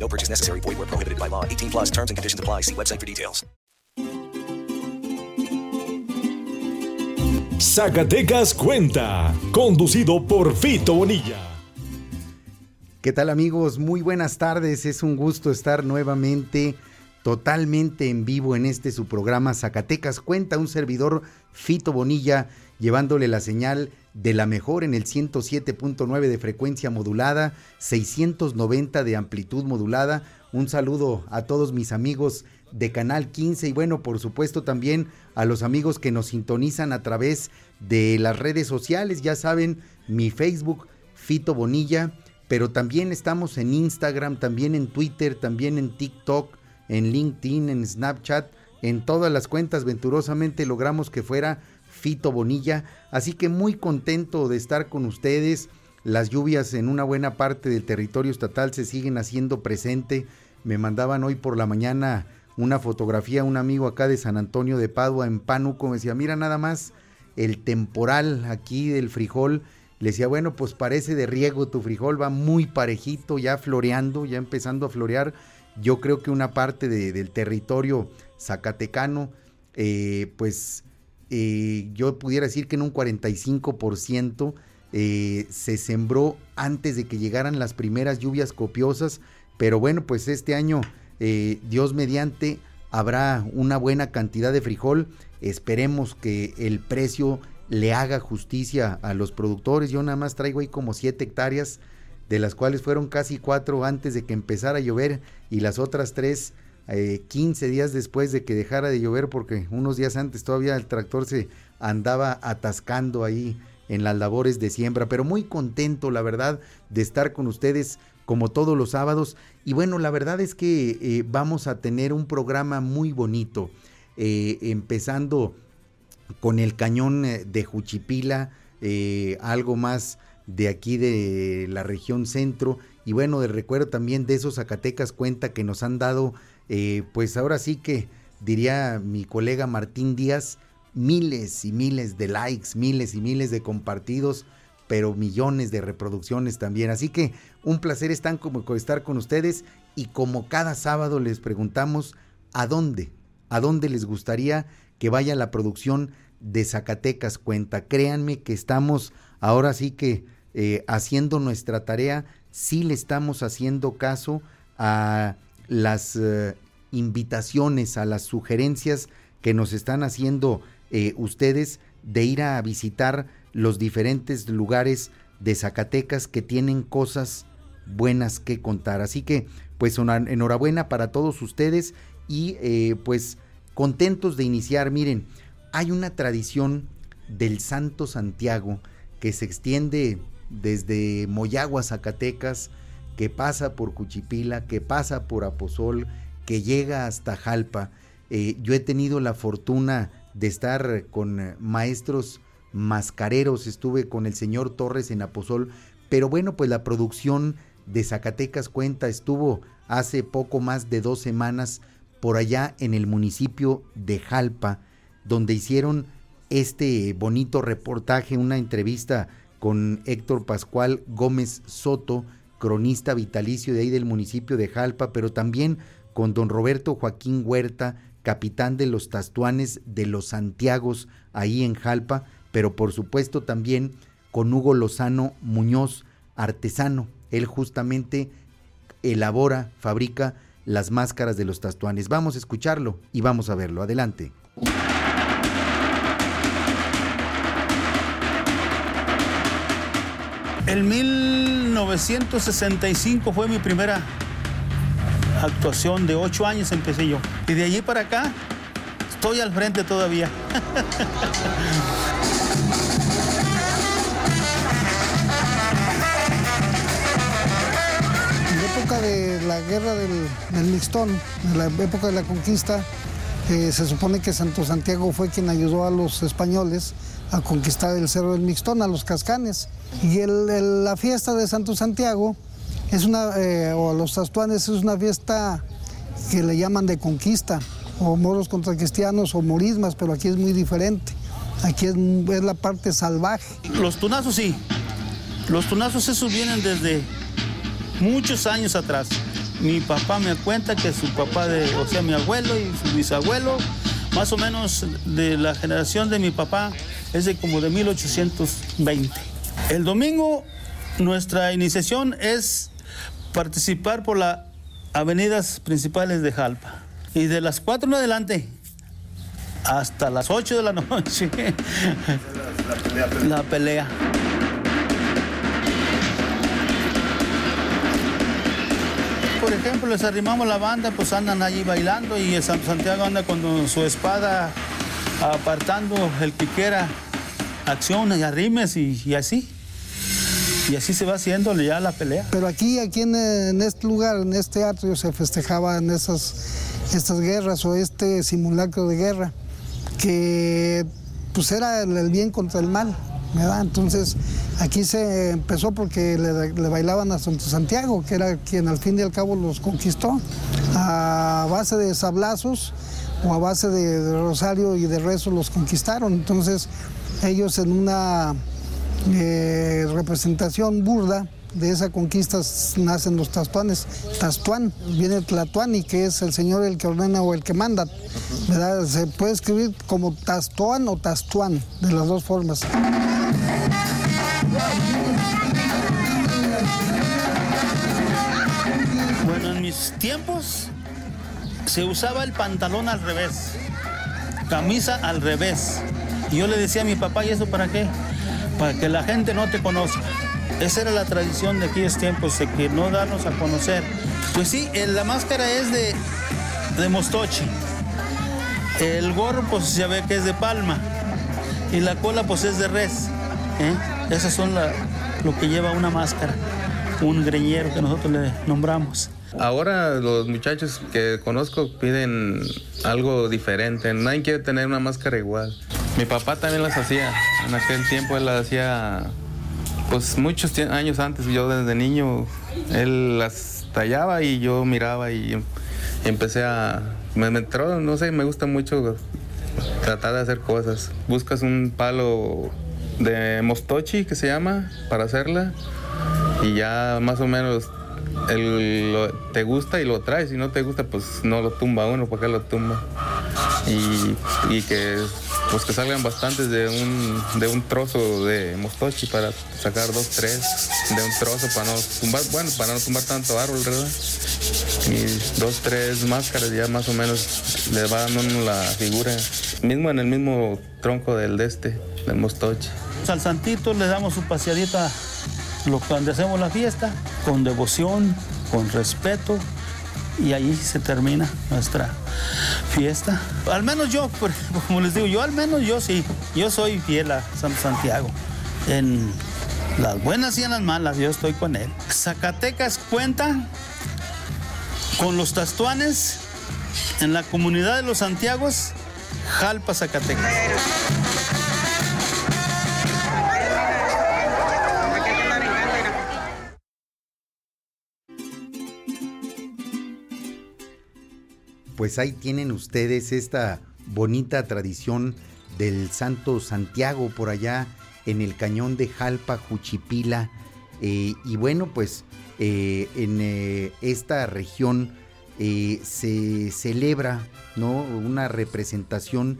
No purchase necessary. Void where prohibited by law. 18 plus terms and conditions apply. See website for details. Zacatecas Cuenta, conducido por Fito Bonilla. ¿Qué tal amigos? Muy buenas tardes. Es un gusto estar nuevamente totalmente en vivo en este su programa Zacatecas Cuenta, un servidor Fito Bonilla llevándole la señal de la mejor en el 107.9 de frecuencia modulada, 690 de amplitud modulada. Un saludo a todos mis amigos de Canal 15 y bueno, por supuesto también a los amigos que nos sintonizan a través de las redes sociales. Ya saben, mi Facebook, Fito Bonilla, pero también estamos en Instagram, también en Twitter, también en TikTok, en LinkedIn, en Snapchat, en todas las cuentas. Venturosamente logramos que fuera Fito Bonilla. Así que muy contento de estar con ustedes. Las lluvias en una buena parte del territorio estatal se siguen haciendo presente. Me mandaban hoy por la mañana una fotografía, un amigo acá de San Antonio de Padua, en Pánuco, me decía, mira nada más el temporal aquí del frijol. Le decía, bueno, pues parece de riego tu frijol, va muy parejito, ya floreando, ya empezando a florear. Yo creo que una parte del territorio zacatecano, eh, pues eh, yo pudiera decir que en un 45% eh, se sembró antes de que llegaran las primeras lluvias copiosas, pero bueno, pues este año, eh, Dios mediante, habrá una buena cantidad de frijol, esperemos que el precio le haga justicia a los productores, yo nada más traigo ahí como 7 hectáreas, de las cuales fueron casi 4 antes de que empezara a llover y las otras 3 eh, 15 días después de que dejara de llover, porque unos días antes todavía el tractor se andaba atascando ahí en las labores de siembra, pero muy contento, la verdad, de estar con ustedes como todos los sábados. Y bueno, la verdad es que eh, vamos a tener un programa muy bonito, eh, empezando con el cañón eh, de Juchipila, algo más de aquí de la región centro. Y bueno, de recuerdo también de esos Zacatecas cuenta que nos han dado eh, pues ahora sí que diría mi colega Martín Díaz, miles y miles de likes, miles y miles de compartidos, pero millones de reproducciones también. Así que un placer estar, como, estar con ustedes y como cada sábado les preguntamos a dónde, a dónde les gustaría que vaya la producción de Zacatecas Cuenta. Créanme que estamos ahora sí que eh, haciendo nuestra tarea, sí le estamos haciendo caso a las eh, invitaciones, a las sugerencias que nos están haciendo eh, ustedes de ir a visitar los diferentes lugares de Zacatecas que tienen cosas buenas que contar. Así que, pues, una, enhorabuena para todos ustedes y eh, pues contentos de iniciar. Miren, hay una tradición del Santo Santiago que se extiende desde Moyagua, Zacatecas, que pasa por Cuchipila, que pasa por Aposol, que llega hasta Jalpa. Eh, yo he tenido la fortuna de estar con eh, maestros mascareros, estuve con el señor Torres en Aposol, pero bueno, pues la producción de Zacatecas Cuenta. Estuvo hace poco más de dos semanas por allá en el municipio de Jalpa, donde hicieron este bonito reportaje, una entrevista con Héctor Pascual Gómez Soto, cronista vitalicio de ahí del municipio de Jalpa, pero también con don Roberto Joaquín Huerta, capitán de los Tastuanes de los Santiagos, ahí en Jalpa, pero por supuesto también con Hugo Lozano Muñoz, artesano. Él justamente elabora, fabrica las máscaras de los Tastuanes. Vamos a escucharlo y vamos a verlo. Adelante. En 1965 fue mi primera actuación, de ocho años empecé yo. Y de allí para acá estoy al frente todavía. En la época de la guerra del, del Mixtón, en la época de la conquista, Eh, se supone que Santo Santiago fue quien ayudó a los españoles a conquistar el Cerro del Mixtón, a los Cascanes. Y la fiesta de Santo Santiago es una, eh, o los tastuanes es una fiesta que le llaman de conquista, o moros contra cristianos o morismas, pero aquí es muy diferente. Aquí es, es la parte salvaje. Los tunazos sí. Los tunazos esos vienen desde muchos años atrás. Mi papá me cuenta que su papá, de, o sea, mi abuelo y su bisabuelo, más o menos de la generación de mi papá, es de como de 1820. El domingo nuestra iniciación es participar por las avenidas principales de Jalpa. Y de las 4 en adelante hasta las 8 de la noche, la pelea. Por ejemplo, les arrimamos la banda, pues andan allí bailando y Santiago anda con su espada apartando el que quiera acciones y arrimes y así. Y así se va haciendo ya la pelea. Pero aquí, aquí en, este lugar, en este atrio, se festejaban esas, estas guerras o este simulacro de guerra, que pues era el, bien contra el mal. ¿verdad? Entonces aquí se empezó porque le, bailaban a Santo Santiago, que era quien al fin y al cabo los conquistó, a base de sablazos o a base de rosario y de rezo los conquistaron. Entonces ellos en una eh, representación burda de esa conquista nacen los tastuanes. Tastuán, viene Tlatuani, que es el señor el que ordena o el que manda. Se puede escribir como Tastuán o Tastuán, de las dos formas. Bueno, en mis tiempos se usaba el pantalón al revés, camisa al revés. Y yo le decía a mi papá, ¿y eso para qué? Para que la gente no te conozca. Esa era la tradición de aquellos tiempos, de que no darnos a conocer. Pues sí, la máscara es de, de mostochi. El gorro, pues ya ve que es de palma. Y la cola, pues es de res. ¿eh? Esas son lo que lleva una máscara, un greñero que nosotros le nombramos. Ahora los muchachos que conozco piden algo diferente. Nadie quiere tener una máscara igual. Mi papá también las hacía. En aquel tiempo él las hacía, pues muchos años antes. Yo desde niño, él las tallaba y yo miraba y empecé a... Me, entró, no sé, me gusta mucho tratar de hacer cosas. Buscas un palo de mostochi que se llama para hacerla y ya más o menos el, te gusta y lo traes, si no te gusta pues no lo tumba uno, porque lo tumba? Y, que pues que salgan bastantes de un, de un trozo de mostochi para sacar dos, tres de un trozo para no tumbar, bueno, para no tumbar tanto árbol, ¿verdad? Y dos, tres máscaras ya más o menos le va dando la figura, mismo en el mismo tronco del de este, del mostochi. Al santito le damos su paseadita donde hacemos la fiesta, con devoción, con respeto, y ahí se termina nuestra fiesta. Al menos yo, como les digo, yo al menos yo sí, yo soy fiel a San Santiago. En las buenas y en las malas, yo estoy con él. Zacatecas cuenta con los tastuanes en la comunidad de los Santiagos, Jalpa, Zacatecas. Pues ahí tienen ustedes esta bonita tradición del Santo Santiago por allá en el cañón de Jalpa, Juchipila. Eh, y bueno, pues eh, en eh, esta región se celebra ¿no? una representación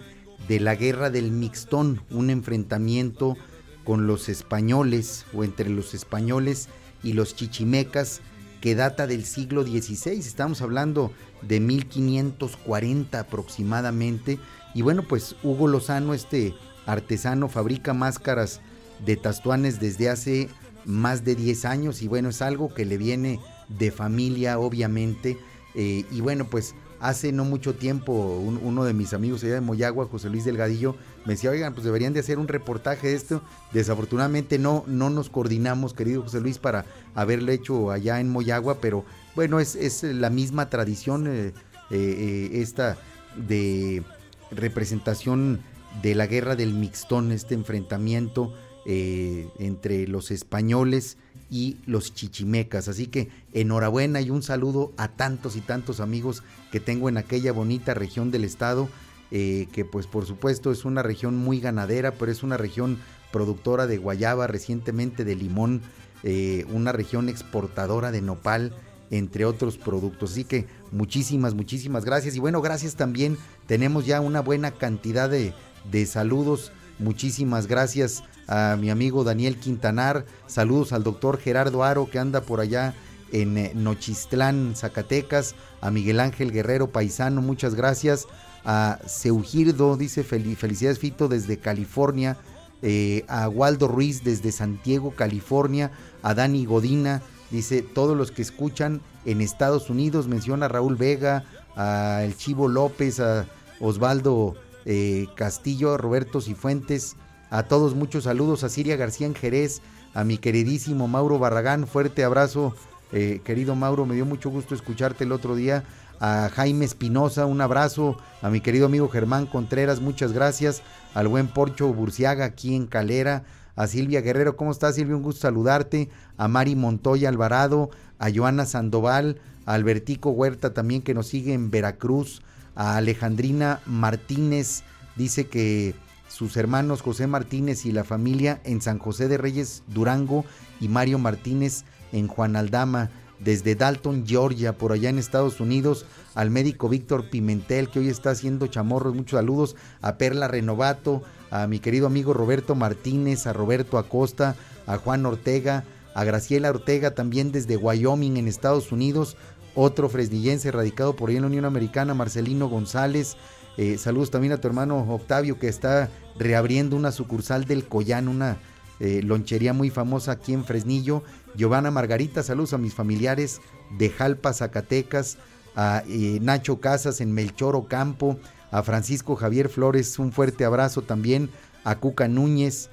de la guerra del Mixtón, un enfrentamiento con los españoles o entre los españoles y los chichimecas que data del siglo XVI. Estamos hablando de 1540 aproximadamente. Y bueno, pues Hugo Lozano, este artesano, fabrica máscaras de tastuanes desde hace más de 10 años y bueno, es algo que le viene de familia, obviamente. Eh, y bueno, pues hace no mucho tiempo uno de mis amigos allá de Moyagua, José Luis Delgadillo, me decía, oigan, pues deberían de hacer un reportaje de esto. Desafortunadamente no, no nos coordinamos, querido José Luis, para haberlo hecho allá en Moyagua, pero bueno, es, es la misma tradición, eh, eh, esta de representación de la guerra del Mixtón, este enfrentamiento eh, entre los españoles y los chichimecas. Así que enhorabuena y un saludo a tantos y tantos amigos que tengo en aquella bonita región del estado, eh, que pues por supuesto es una región muy ganadera, pero es una región productora de guayaba, recientemente de limón, eh, una región exportadora de nopal, entre otros productos. Así que muchísimas, muchísimas gracias. Y bueno, gracias también. Tenemos ya una buena cantidad de, de saludos. Muchísimas gracias a mi amigo Daniel Quintanar. Saludos al doctor Gerardo Aro que anda por allá en eh, Nochistlán, Zacatecas. A Miguel Ángel Guerrero Paisano, muchas gracias. A Seugirdo, dice felicidades Fito desde California. Eh, a Waldo Ruiz desde Santiago, California. A Dani Godina, dice todos los que escuchan en Estados Unidos. Menciona a Raúl Vega, a El Chivo López, a Osvaldo eh, Castillo, Roberto Cifuentes a todos muchos saludos, a Siria García Jerez, a mi queridísimo Mauro Barragán, fuerte abrazo, eh, querido Mauro, me dio mucho gusto escucharte el otro día, a Jaime Espinosa, un abrazo, a mi querido amigo Germán Contreras, muchas gracias, al buen Porcho Burciaga aquí en Calera, a Silvia Guerrero, ¿cómo estás Silvia? Un gusto saludarte, a Mari Montoya Alvarado, a Joana Sandoval, a Albertico Huerta también que nos sigue en Veracruz, a Alejandrina Martínez, dice que sus hermanos José Martínez y la familia en San José de Reyes, Durango, y Mario Martínez en Juan Aldama, desde Dalton, Georgia, por allá en Estados Unidos, al médico Víctor Pimentel, que hoy está haciendo chamorros, muchos saludos, a Perla Renovato, a mi querido amigo Roberto Martínez, a Roberto Acosta, a Juan Ortega, a Graciela Ortega también desde Wyoming en Estados Unidos, otro fresnillense radicado por ahí en la Unión Americana, Marcelino González, eh, saludos también a tu hermano Octavio que está reabriendo una sucursal del Collán, una eh, lonchería muy famosa aquí en Fresnillo. Giovanna Margarita, saludos a mis familiares de Jalpa, Zacatecas, a eh, Nacho Casas en Melchor Ocampo, a Francisco Javier Flores, un fuerte abrazo también, a Cuca Núñez,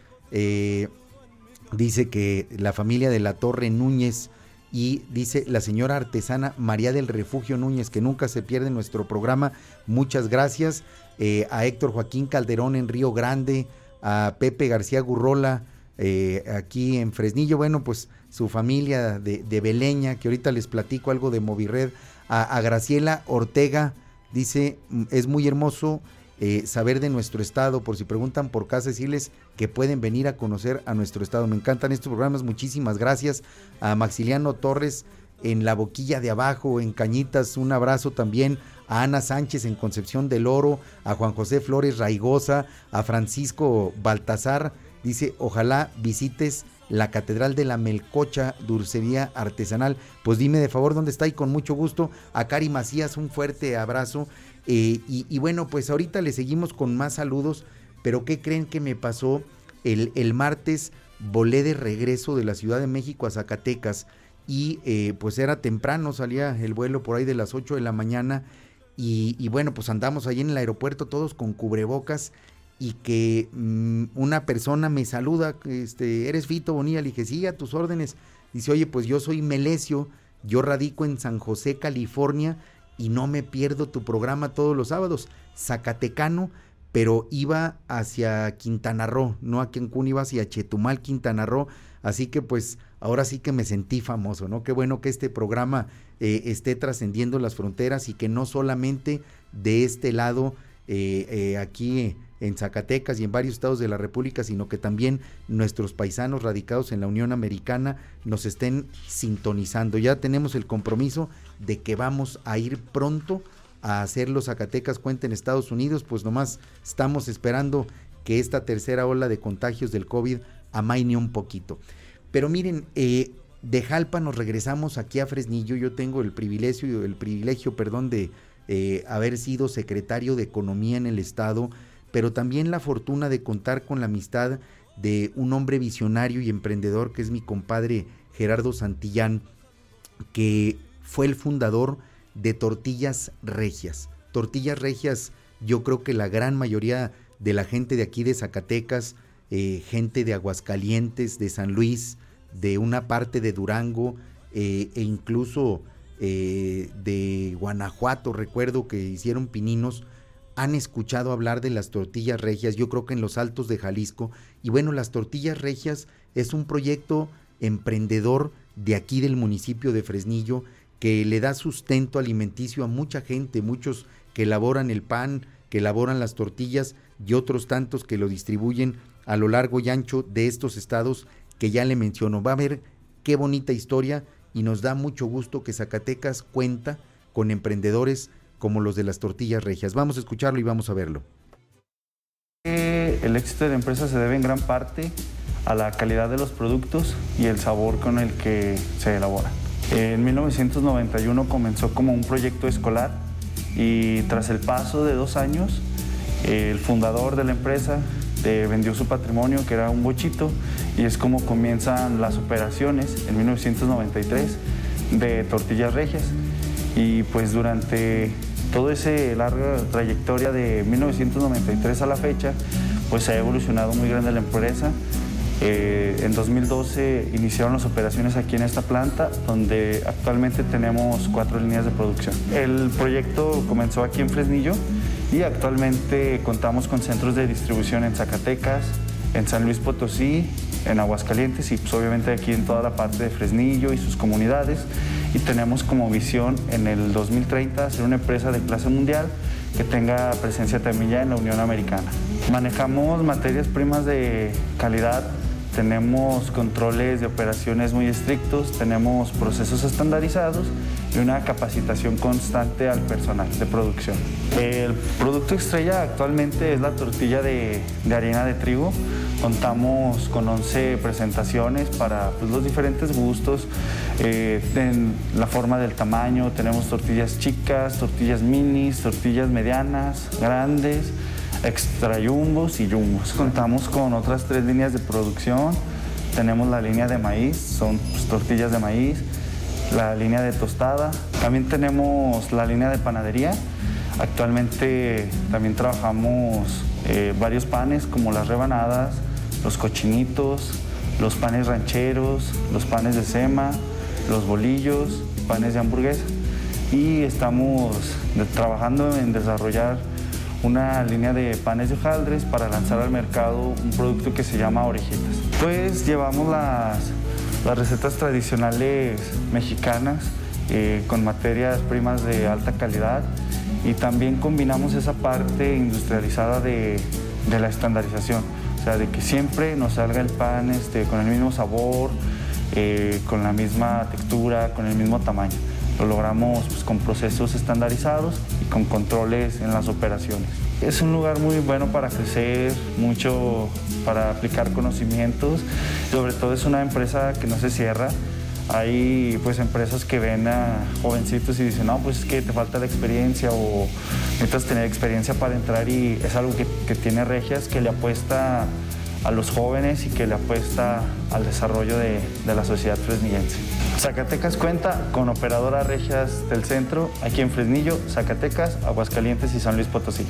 dice que la familia de la Torre Núñez y dice la señora artesana María del Refugio Núñez, que nunca se pierde nuestro programa. Muchas gracias. Eh, a Héctor Joaquín Calderón en Río Grande, a Pepe García Gurrola eh, aquí en Fresnillo. Bueno, pues su familia de, de, Beleña, que ahorita les platico algo de Movirred. A, Graciela Ortega, dice, mm, es muy hermoso eh, saber de nuestro estado, por si preguntan por casa, decirles que pueden venir a conocer a nuestro estado. Me encantan estos programas, muchísimas gracias a Maxiliano Torres en la boquilla de abajo, en Cañitas, un abrazo también a Ana Sánchez en Concepción del Oro, a Juan José Flores Raigosa, a Francisco Baltazar, dice, ojalá visites la Catedral de la Melcocha, Dulcería Artesanal. Pues dime de favor dónde está y con mucho gusto. A Cari Macías, un fuerte abrazo. Eh, y, bueno, pues ahorita le seguimos con más saludos, pero ¿qué creen que me pasó? El, el martes volé de regreso de la Ciudad de México a Zacatecas y eh, pues era temprano, salía el vuelo por ahí de las 8 de la mañana y, bueno, pues andamos ahí en el aeropuerto todos con cubrebocas y que mm, una persona me saluda, este, eres Fito Bonilla, le dije, sí, a tus órdenes. Dice, oye, pues yo soy Melesio, yo radico en San José, California, y no me pierdo tu programa todos los sábados. Zacatecano, pero iba hacia Quintana Roo, no a Cancún, iba hacia Chetumal, Quintana Roo. Así que pues ahora sí que me sentí famoso, ¿no? Qué bueno que este programa eh, esté trascendiendo las fronteras y que no solamente de este lado, eh, eh, aquí en Zacatecas y en varios estados de la República, sino que también nuestros paisanos radicados en la Unión Americana nos estén sintonizando. Ya tenemos el compromiso de que vamos a ir pronto a hacer los Zacatecas Cuenta en Estados Unidos, pues nomás estamos esperando que esta tercera ola de contagios del COVID amaine un poquito. Pero miren, eh, de Jalpa nos regresamos aquí a Fresnillo. Yo tengo el privilegio, el privilegio, perdón, de eh, haber sido secretario de Economía en el Estado, pero también la fortuna de contar con la amistad de un hombre visionario y emprendedor que es mi compadre Gerardo Santillán, que fue el fundador de Tortillas Regias. Tortillas Regias, yo creo que la gran mayoría de la gente de aquí de Zacatecas, eh, gente de Aguascalientes, de San Luis, de una parte de Durango eh, e incluso eh, de Guanajuato, recuerdo que hicieron pininos, han escuchado hablar de las tortillas regias, yo creo que en los altos de Jalisco. Y bueno, las tortillas regias es un proyecto emprendedor de aquí del municipio de Fresnillo que le da sustento alimenticio a mucha gente, muchos que elaboran el pan, que elaboran las tortillas y otros tantos que lo distribuyen a lo largo y ancho de estos estados que ya le menciono. Va a ver qué bonita historia y nos da mucho gusto que Zacatecas cuenta con emprendedores como los de las tortillas regias. Vamos a escucharlo y vamos a verlo. El éxito de la empresa se debe en gran parte a la calidad de los productos y el sabor con el que se elabora. En 1991 comenzó como un proyecto escolar y tras el paso de dos años, el fundador de la empresa eh, vendió su patrimonio, que era un bochito, y es como comienzan las operaciones en 1993 de tortillas regias. Y pues durante toda esa larga trayectoria de 1993 a la fecha, pues ha evolucionado muy grande la empresa. Eh, en 2012 iniciaron las operaciones aquí en esta planta, donde actualmente tenemos cuatro líneas de producción. El proyecto comenzó aquí en Fresnillo y actualmente contamos con centros de distribución en Zacatecas, en San Luis Potosí, en Aguascalientes y pues obviamente aquí en toda la parte de Fresnillo y sus comunidades. Y tenemos como visión en el 2030 ser una empresa de clase mundial que tenga presencia también ya en la Unión Americana. Manejamos materias primas de calidad tenemos controles de operaciones muy estrictos, tenemos procesos estandarizados y una capacitación constante al personal de producción. El producto estrella actualmente es la tortilla de, harina de trigo. Contamos con 11 presentaciones para pues, los diferentes gustos, eh, en la forma del tamaño. Tenemos tortillas chicas, tortillas minis, tortillas medianas, grandes extra yumbos y yumbos. Contamos con otras tres líneas de producción. Tenemos la línea de maíz, son pues, tortillas de maíz, la línea de tostada. También tenemos la línea de panadería. Actualmente también trabajamos eh, varios panes como las rebanadas, los cochinitos, los panes rancheros, los panes de sema, los bolillos, panes de hamburguesa. Y estamos trabajando en desarrollar una línea de panes de hojaldres para lanzar al mercado un producto que se llama orejitas. Pues llevamos las, las recetas tradicionales mexicanas eh, con materias primas de alta calidad y también combinamos esa parte industrializada de, de la estandarización, de que siempre nos salga el pan este, con el mismo sabor, eh, con la misma textura, con el mismo tamaño. Lo logramos pues, con procesos estandarizados y con controles en las operaciones. Es un lugar muy bueno para crecer, mucho para aplicar conocimientos. Sobre todo es una empresa que no se cierra. Hay pues empresas que ven a jovencitos y dicen, no, pues es que te falta la experiencia o necesitas tener experiencia para entrar y es algo que, que tiene Regias que le apuesta a los jóvenes y que le apuesta al desarrollo de, de la sociedad fresnillense. Zacatecas cuenta con operadoras regias del centro, aquí en Fresnillo, Zacatecas, Aguascalientes y San Luis Potosí.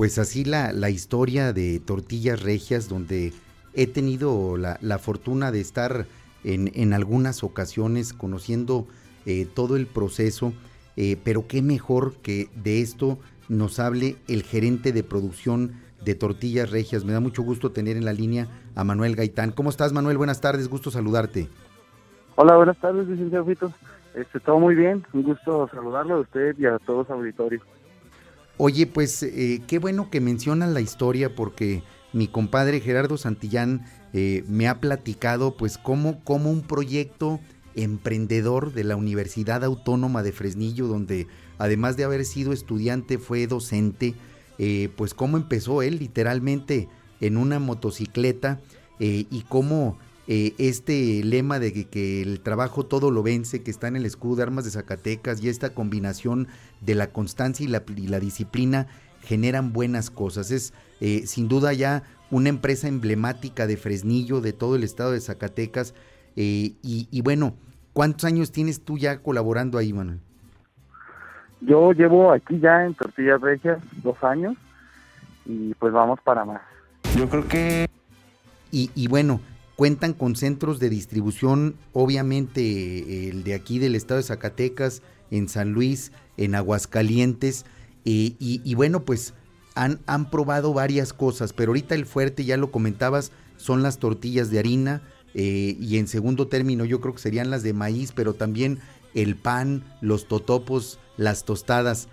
Pues así la, la historia de Tortillas Regias, donde he tenido la, la fortuna de estar en, en, algunas ocasiones conociendo eh, todo el proceso, eh, pero qué mejor que de esto nos hable el gerente de producción de Tortillas Regias. Me da mucho gusto tener en la línea a Manuel Gaitán. ¿Cómo estás, Manuel? Buenas tardes, gusto saludarte. Hola, buenas tardes, licenciado Fito. Este, todo muy bien, un gusto saludarlo a usted y a todos los auditorios. Oye, pues eh, qué bueno que mencionan la historia porque mi compadre Gerardo Santillán eh, me ha platicado pues cómo, cómo un proyecto emprendedor de la Universidad Autónoma de Fresnillo, donde además de haber sido estudiante fue docente, eh, pues cómo empezó él literalmente en una motocicleta y cómo este lema de que, el trabajo todo lo vence, que está en el escudo de armas de Zacatecas y esta combinación de la constancia y la, y la disciplina generan buenas cosas. Es sin duda ya una empresa emblemática de Fresnillo, de todo el estado de Zacatecas, eh, y, bueno, ¿cuántos años tienes tú ya colaborando ahí, Manuel? Yo llevo aquí ya en Tortillas Regias dos años y pues vamos para más. Yo creo que... Y, y bueno, cuentan con centros de distribución, obviamente el de aquí del estado de Zacatecas, en San Luis, en Aguascalientes, y, y, bueno, pues han, han probado varias cosas, pero ahorita el fuerte, ya lo comentabas, son las tortillas de harina, eh, y en segundo término yo creo que serían las de maíz, pero también el pan, los totopos, las tostadas.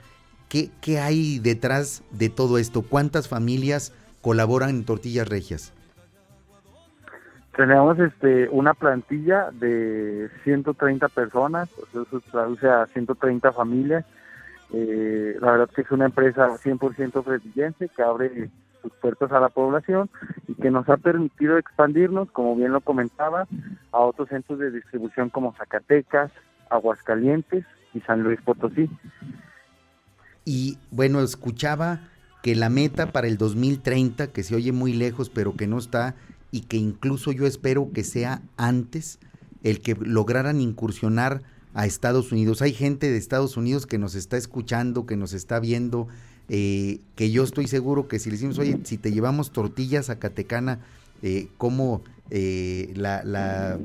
¿Qué, ¿Qué, hay detrás de todo esto? ¿Cuántas familias colaboran en Tortillas Regias? Tenemos este una plantilla de 130 personas, eso traduce a 130 familias. Eh, la verdad que es una empresa 100% fresnillense que abre sus puertas a la población y que nos ha permitido expandirnos, como bien lo comentaba, a otros centros de distribución como Zacatecas, Aguascalientes y San Luis Potosí. Y bueno, escuchaba que la meta para el 2030, que se oye muy lejos, pero que no está, y que incluso yo espero que sea antes, el que lograran incursionar a Estados Unidos. Hay gente de Estados Unidos que nos está escuchando, que nos está viendo, eh, que yo estoy seguro que si le decimos, oye, si te llevamos tortillas a Catecana, eh, ¿cómo eh, la, la,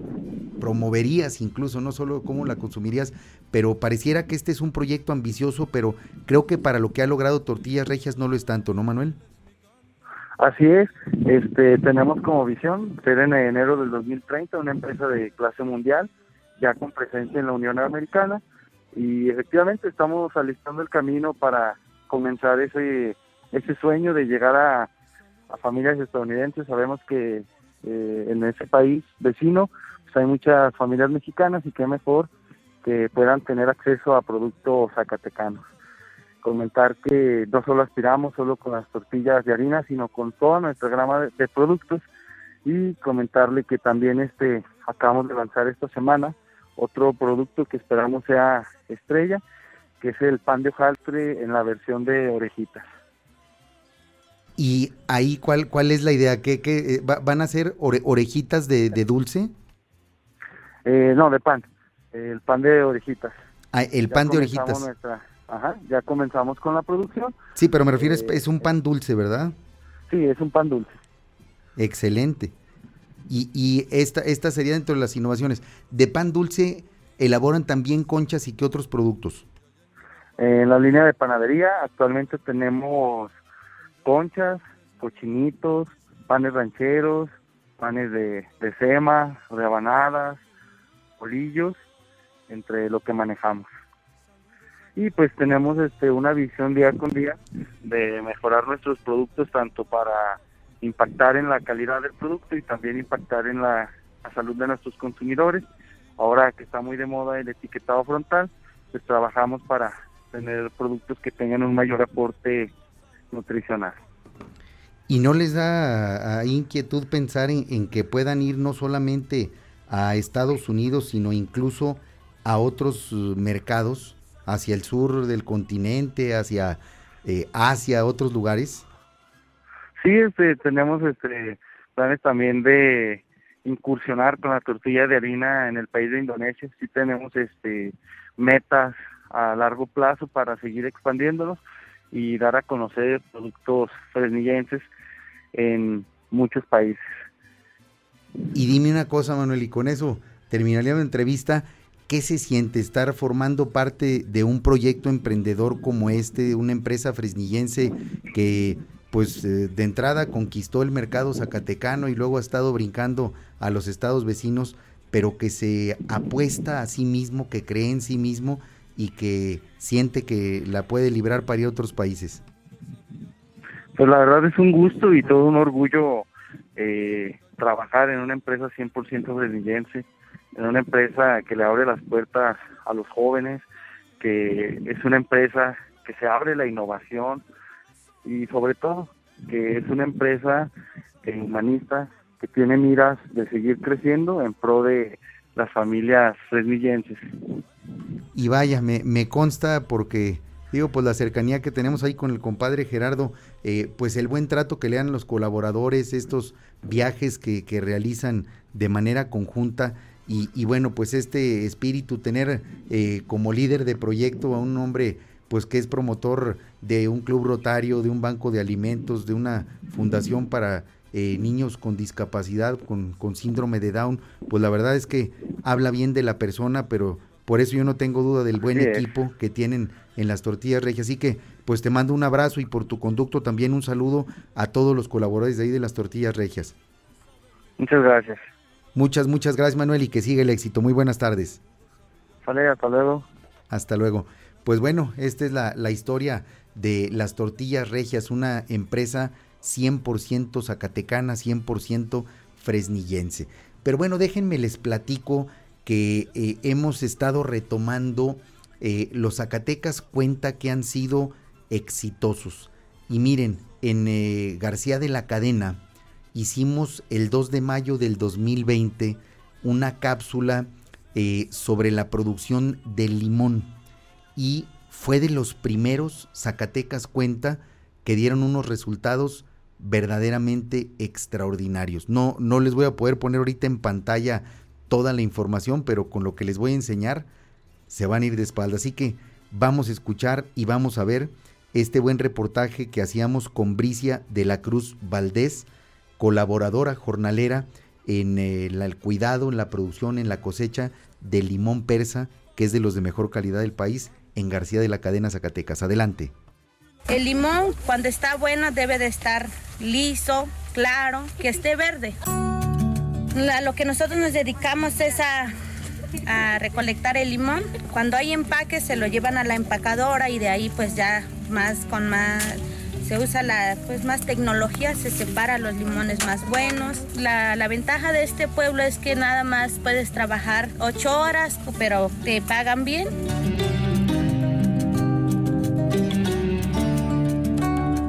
promoverías incluso, no solo cómo la consumirías? Pero pareciera que este es un proyecto ambicioso, pero creo que para lo que ha logrado Tortillas Regias no lo es tanto, ¿no, Manuel? Así es, este, tenemos como visión ser en enero del 2030 una empresa de clase mundial, ya con presencia en la Unión Americana, y efectivamente estamos alistando el camino para comenzar ese, ese sueño de llegar a, familias estadounidenses. Sabemos que eh, en ese país vecino pues hay muchas familias mexicanas y qué mejor que puedan tener acceso a productos zacatecanos. Comentar que no solo aspiramos solo con las tortillas de harina, sino con toda nuestra gama de, de productos y comentarle que también este acabamos de lanzar esta semana otro producto que esperamos sea estrella que es el pan de hojaldre en la versión de orejitas. ¿Y ahí cuál, cuál es la idea? ¿Qué, qué eh, van a ser orejitas de, dulce? Eh, no, de pan. El pan de orejitas. Ah, el pan de orejitas. Ajá, ya comenzamos con la producción. Sí, pero me refiero, es un pan dulce, ¿verdad? Sí, es un pan dulce. Excelente. Y, y esta, esta sería dentro de las innovaciones. De pan dulce, ¿elaboran también conchas y qué otros productos? En la línea de panadería actualmente tenemos conchas, cochinitos, panes rancheros, panes de, de sema, rebanadas, bolillos, entre lo que manejamos. Y pues tenemos este una visión día con día de mejorar nuestros productos tanto para impactar en la calidad del producto y también impactar en la, la salud de nuestros consumidores. Ahora que está muy de moda el etiquetado frontal, pues trabajamos para tener productos que tengan un mayor aporte nutricional. ¿Y no les da inquietud pensar en, que puedan ir no solamente a Estados Unidos, sino incluso a otros uh, mercados, hacia el sur del continente, hacia eh, Asia, otros lugares? Sí, este, tenemos este, planes también de incursionar con la tortilla de harina en el país de Indonesia. Sí tenemos este, metas a largo plazo para seguir expandiéndolos y dar a conocer productos fresnillenses en muchos países. Y dime una cosa, Manuel, y con eso terminaría la entrevista. ¿Qué se siente estar formando parte de un proyecto emprendedor como este, una empresa fresnillense que pues eh, de entrada conquistó el mercado zacatecano y luego ha estado brincando a los estados vecinos, pero que se apuesta a sí mismo, que cree en sí mismo y que siente que la puede librar para ir a otros países? Pues la verdad es un gusto y todo un orgullo eh, trabajar en una empresa 100% brasileñense, en una empresa que le abre las puertas a los jóvenes, que es una empresa que se abre la innovación y sobre todo que es una empresa humanista que tiene miras de seguir creciendo en pro de las familias fresnillenses. Y vaya, me, consta porque, digo, pues la cercanía que tenemos ahí con el compadre Gerardo, eh, pues el buen trato que le dan los colaboradores, estos viajes que, que realizan de manera conjunta. Y, y, bueno, pues este espíritu, tener eh, como líder de proyecto a un hombre pues que es promotor de un club rotario, de un banco de alimentos, de una fundación para eh, niños con discapacidad, con, con síndrome de Down, pues la verdad es que habla bien de la persona, pero por eso yo no tengo duda del buen equipo que tienen en las tortillas regias. Así que pues te mando un abrazo y por tu conducto también un saludo a todos los colaboradores de ahí de las tortillas regias. Muchas gracias. Muchas, muchas gracias Manuel y que siga el éxito. Muy buenas tardes. Vale, hasta luego. Hasta luego. Pues bueno, esta es la, la historia de las tortillas regias, una empresa 100% zacatecana, 100% fresnillense. Pero bueno, déjenme les platico que eh, hemos estado retomando, eh, los Zacatecas cuenta que han sido exitosos. Y miren, en eh, García de la Cadena hicimos el 2 de mayo del 2020 una cápsula sobre la producción del limón y fue de los primeros, Zacatecas cuenta, que dieron unos resultados verdaderamente extraordinarios. No, no les voy a poder poner ahorita en pantalla toda la información, pero con lo que les voy a enseñar se van a ir de espalda. Así que vamos a escuchar y vamos a ver este buen reportaje que hacíamos con Bricia de la Cruz Valdés, colaboradora jornalera en el cuidado, en la producción, en la cosecha del limón persa, que es de los de mejor calidad del país, en García de la Cadena Zacatecas. Adelante. El limón cuando está bueno debe de estar liso, claro, que esté verde lo que nosotros nos dedicamos es a, recolectar el limón. Cuando hay empaque se lo llevan a la empacadora y de ahí pues ya más con más se usa la, pues más tecnología, se separa los limones más buenos. La, la, ventaja de este pueblo es que nada más puedes trabajar ocho horas, pero te pagan bien.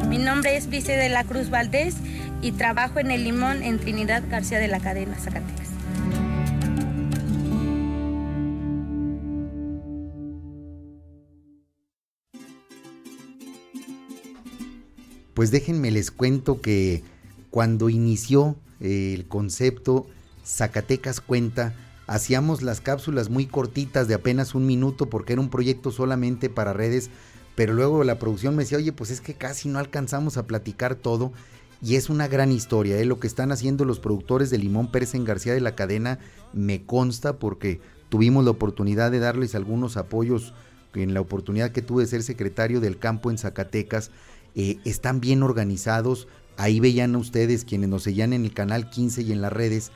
Mi nombre es Vice de la Cruz Valdés y trabajo en el limón en Trinidad García de la Cadena, Zacatecas. Pues déjenme les cuento que cuando inició el concepto Zacatecas Cuenta, hacíamos las cápsulas muy cortitas de apenas un minuto porque era un proyecto solamente para redes, pero luego la producción me decía, oye, pues es que casi no alcanzamos a platicar todo y es una gran historia, ¿eh? lo que están haciendo los productores de Limón Pérez en García de la Cadena me consta porque tuvimos la oportunidad de darles algunos apoyos en la oportunidad que tuve de ser secretario del campo en Zacatecas. Eh, están bien organizados, ahí veían ustedes quienes nos seguían en el canal 15 y en las redes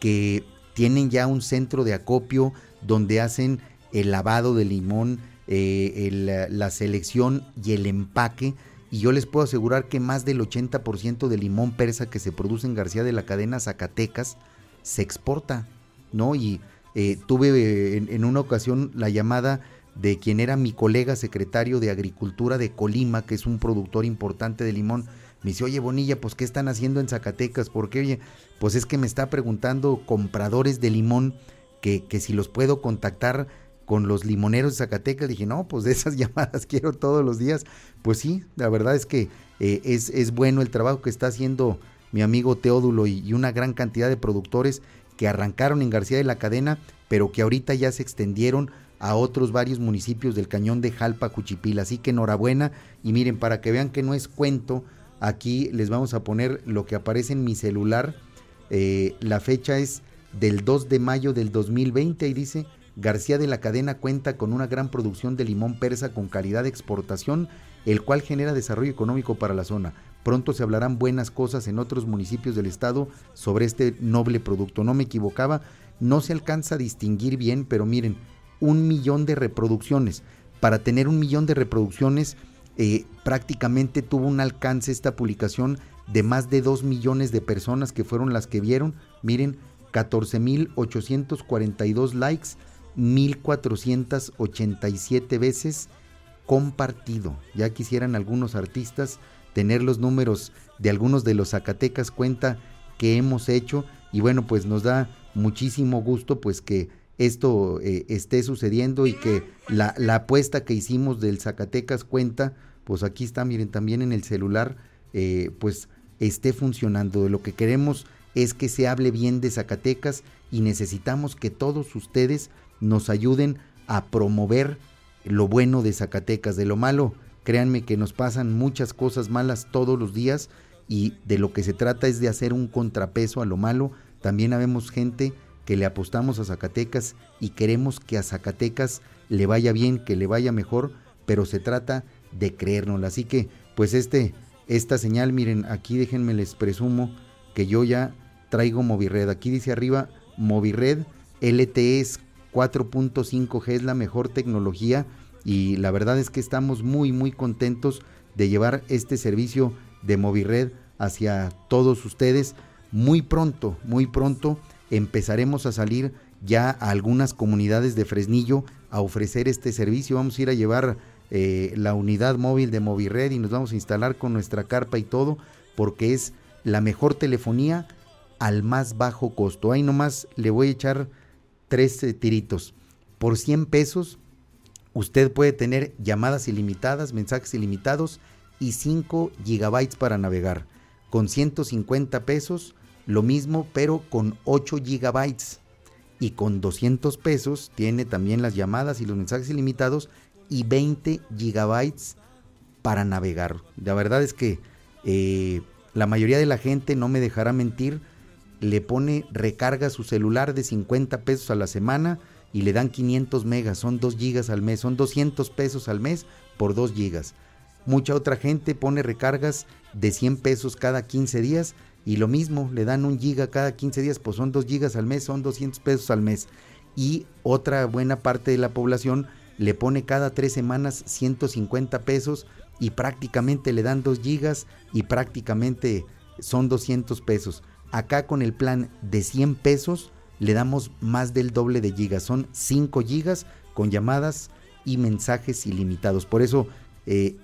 que tienen ya un centro de acopio donde hacen el lavado de limón, eh, la selección y el empaque y yo les puedo asegurar que más del 80% del limón persa que se produce en García de la cadena Zacatecas se exporta, ¿no? Y eh, tuve en, una ocasión la llamada de quien era mi colega secretario de Agricultura de Colima, que es un productor importante de limón. Me dice, oye Bonilla, pues ¿qué están haciendo en Zacatecas? Porque, oye, pues es que me está preguntando compradores de limón que, que si los puedo contactar con los limoneros de Zacatecas. Dije, no, pues de esas llamadas quiero todos los días. Pues sí, la verdad es que eh, es, es, bueno el trabajo que está haciendo mi amigo Teodulo y, una gran cantidad de productores que arrancaron en García de la Cadena, pero que ahorita ya se extendieron a otros varios municipios del cañón de Jalpa, Cuchipila. Así que enhorabuena y miren, para que vean que no es cuento, aquí les vamos a poner lo que aparece en mi celular. Eh, la fecha es del 2 de mayo del 2020 y dice García de la Cadena cuenta con una gran producción de limón persa con calidad de exportación, el cual genera desarrollo económico para la zona. Pronto se hablarán buenas cosas en otros municipios del estado sobre este noble producto. No me equivocaba, no se alcanza a distinguir bien, pero miren, un millón de reproducciones. Para tener un millón de reproducciones, eh, prácticamente tuvo un alcance esta publicación de más de dos millones de personas que fueron las que vieron. Miren, 14.842 likes, 1487 veces compartido. Ya quisieran algunos artistas tener los números de algunos de los Zacatecas cuenta que hemos hecho y bueno, pues nos da muchísimo gusto pues que esto eh, esté sucediendo y que la, apuesta que hicimos del Zacatecas cuenta, pues aquí está, miren, también en el celular, eh, pues esté funcionando. Lo que queremos es que se hable bien de Zacatecas y necesitamos que todos ustedes nos ayuden a promover lo bueno de Zacatecas, de lo malo. Créanme que nos pasan muchas cosas malas todos los días y de lo que se trata es de hacer un contrapeso a lo malo. También habemos gente que le apostamos a Zacatecas y queremos que a Zacatecas le vaya bien, que le vaya mejor, pero se trata de creérnoslo. Así que, pues este, esta señal, miren, aquí déjenme les presumo que yo ya traigo Movirred. Aquí dice arriba, Movirred LTE es 4.5G, es la mejor tecnología y la verdad es que estamos muy, muy contentos de llevar este servicio de Movirred hacia todos ustedes. Muy pronto, muy pronto empezaremos a salir ya a algunas comunidades de Fresnillo a ofrecer este servicio. Vamos a ir a llevar eh, la unidad móvil de Movirred y nos vamos a instalar con nuestra carpa y todo, porque es la mejor telefonía al más bajo costo. Ahí nomás le voy a echar tres eh, tiritos. Por 100 pesos usted puede tener llamadas ilimitadas, mensajes ilimitados y 5 gigabytes para navegar. Con 150 pesos lo mismo, pero con 8 gigabytes. Y con 200 pesos tiene también las llamadas y los mensajes ilimitados y 20 gigabytes para navegar. La verdad es que eh, la mayoría de la gente, no me dejará mentir, le pone recarga su celular de 50 pesos a la semana y le dan 500 megas, son 2 gigas al mes, son 200 pesos al mes por 2 gigas. Mucha otra gente pone recargas de 100 pesos cada 15 días y lo mismo, le dan un giga cada 15 días, pues son 2 gigas al mes, son 200 pesos al mes. Y otra buena parte de la población le pone cada 3 semanas 150 pesos y prácticamente le dan 2 gigas y prácticamente son 200 pesos. Acá con el plan de 100 pesos le damos más del doble de gigas, son 5 gigas con llamadas y mensajes ilimitados. Por eso, eh,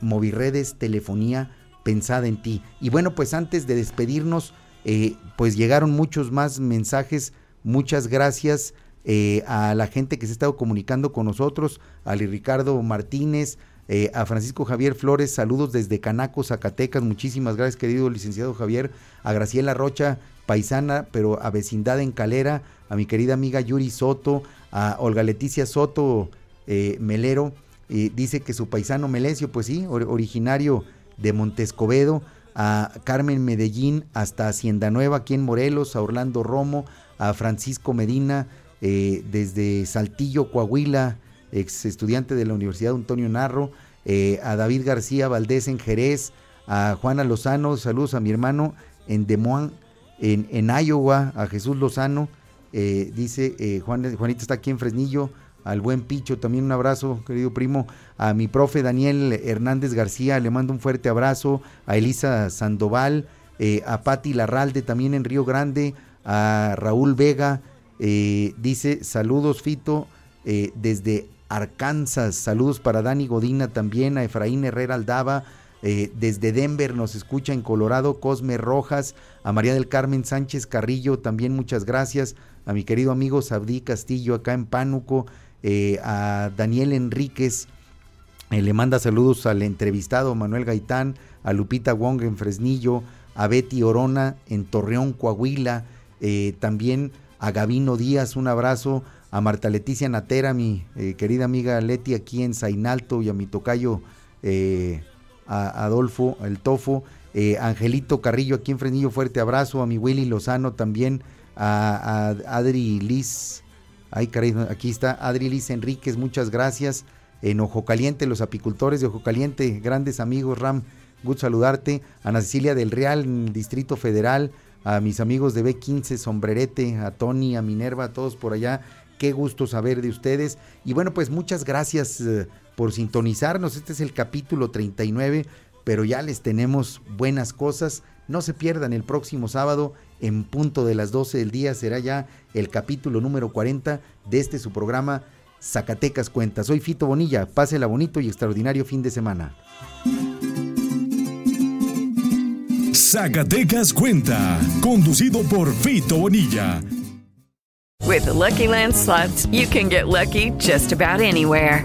telefonía pensada en ti. Y bueno, pues antes de despedirnos, eh, pues llegaron muchos más mensajes. Muchas gracias eh, a la gente que se ha estado comunicando con nosotros, a Ricardo Martínez, eh, a Francisco Javier Flores, saludos desde Canaco, Zacatecas, muchísimas gracias querido licenciado Javier, a Graciela Rocha, paisana, pero a vecindad en Calera, a mi querida amiga Yuri Soto, a Olga Leticia Soto Melero, dice que su paisano Melesio, pues sí, originario de Montescobedo, a Carmen Medellín hasta Hacienda Nueva aquí en Morelos, a Orlando Romo, a Francisco Medina eh, desde Saltillo, Coahuila, ex estudiante de la Universidad Antonio Narro, eh, a David García Valdés en Jerez, a Juana Lozano, saludos a mi hermano en Des Moines, en, en Iowa, a Jesús Lozano, eh, dice Juan, Juanita está aquí en Fresnillo, al buen Picho, también un abrazo, querido primo, a mi profe Daniel Hernández García, le mando un fuerte abrazo, a Elisa Sandoval, eh, a Patti Larralde también en Río Grande, a Raúl Vega, eh, dice saludos Fito eh, desde Arkansas, saludos para Dani Godina también, a Efraín Herrera Aldaba, desde Denver. Nos escucha en Colorado, Cosme Rojas, a María del Carmen Sánchez Carrillo, también muchas gracias, a mi querido amigo Sabdí Castillo acá en Pánuco, eh, a Daniel Enríquez, eh, le manda saludos al entrevistado Manuel Gaitán, a Lupita Wong en Fresnillo, a Betty Orona en Torreón, Coahuila, eh, también a Gavino Díaz, un abrazo, a Marta Leticia Natera, mi querida amiga Leti aquí en Zainalto y a mi tocayo a Adolfo, el Tofo, Angelito Carrillo aquí en Fresnillo, fuerte abrazo, a mi Willy Lozano también, a, a Adri Liz Ay, caray, aquí está Adri Liz Enríquez, muchas gracias. En Ojo Caliente, los apicultores de Ojo Caliente, grandes amigos, Ram, gusto saludarte. Ana Cecilia del Real, Distrito Federal, a mis amigos de B15, Sombrerete, a Tony, a Minerva, a todos por allá. Qué gusto saber de ustedes. Y bueno, pues muchas gracias eh, por sintonizarnos. Este es el capítulo 39, pero ya les tenemos buenas cosas. No se pierdan el próximo sábado en punto de las 12 del día. Será ya el capítulo número 40 de este su programa Zacatecas Cuenta. Soy Fito Bonilla. Pásela bonito y extraordinario fin de semana. Zacatecas Cuenta, conducido por Fito Bonilla. With the Lucky Land slots, you can get lucky just about anywhere.